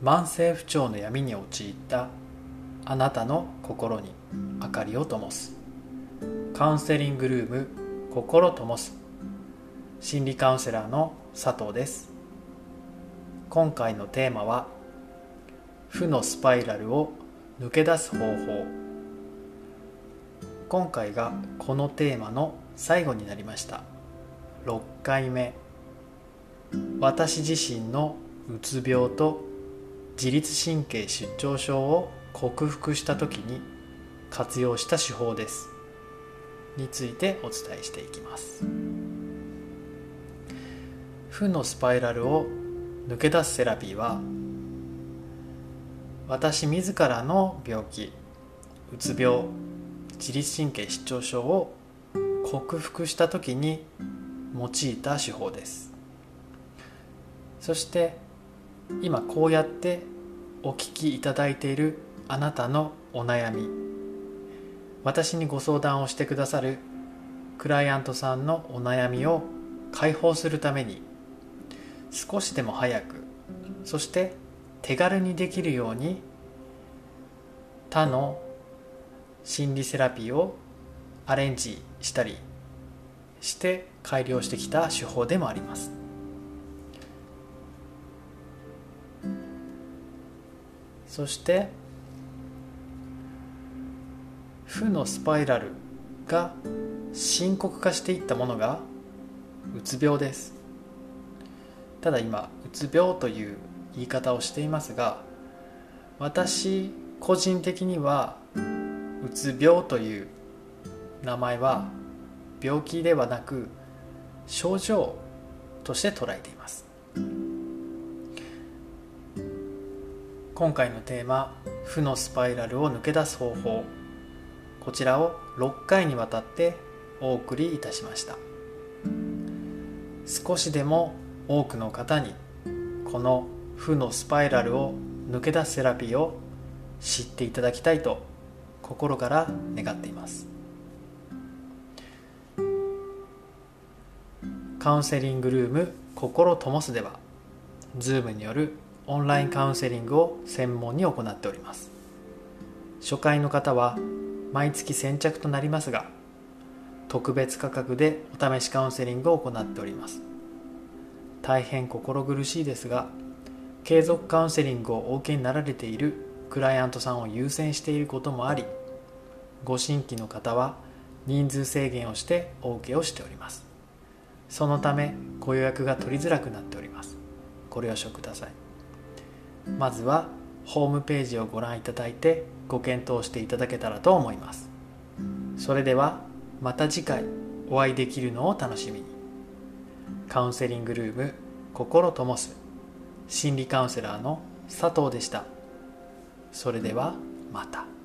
慢性不調の闇に陥ったあなたの心に明かりを灯す。カウンセリングルーム心灯す。心理カウンセラーの佐藤です。今回のテーマは負のスパイラルを抜け出す方法。今回がこのテーマの最後になりました。6回目。私自身のうつ病と自律神経失調症を克服した時に活用した手法です。についてお伝えしていきます。負のスパイラルを抜け出すセラピーは私自らの病気うつ病自律神経失調症を克服した時に用いた手法です。そして今こうやってお聞きいただいているあなたのお悩み。私にご相談をしてくださるクライアントさんのお悩みを解放するために少しでも早くそして手軽にできるように他の心理セラピーをアレンジしたりして改良してきた手法でもあります。そして負のスパイラルが深刻化していったものがうつ病です。ただ今うつ病という言い方をしていますが私個人的にはうつ病という名前は病気ではなく症状として捉えています。今回のテーマ「負のスパイラルを抜け出す方法」こちらを6回にわたってお送りいたしました。少しでも多くの方にこの負のスパイラルを抜け出すセラピーを知っていただきたいと心から願っています。カウンセリングルーム心ともすでは Zoom によるオンラインカウンセリングを専門に行っております。初回の方は毎月先着となりますが特別価格でお試しカウンセリングを行っております。大変心苦しいですが継続カウンセリングをお受けになられているクライアントさんを優先していることもありご新規の方は人数制限をしてお受けをしております。そのためご予約が取りづらくなっております。ご了承ください。まずはホームページをご覧いただいてご検討していただけたらと思います。それではまた次回お会いできるのを楽しみに。カウンセリングルーム心ともす心理カウンセラーの佐藤でした。それではまた。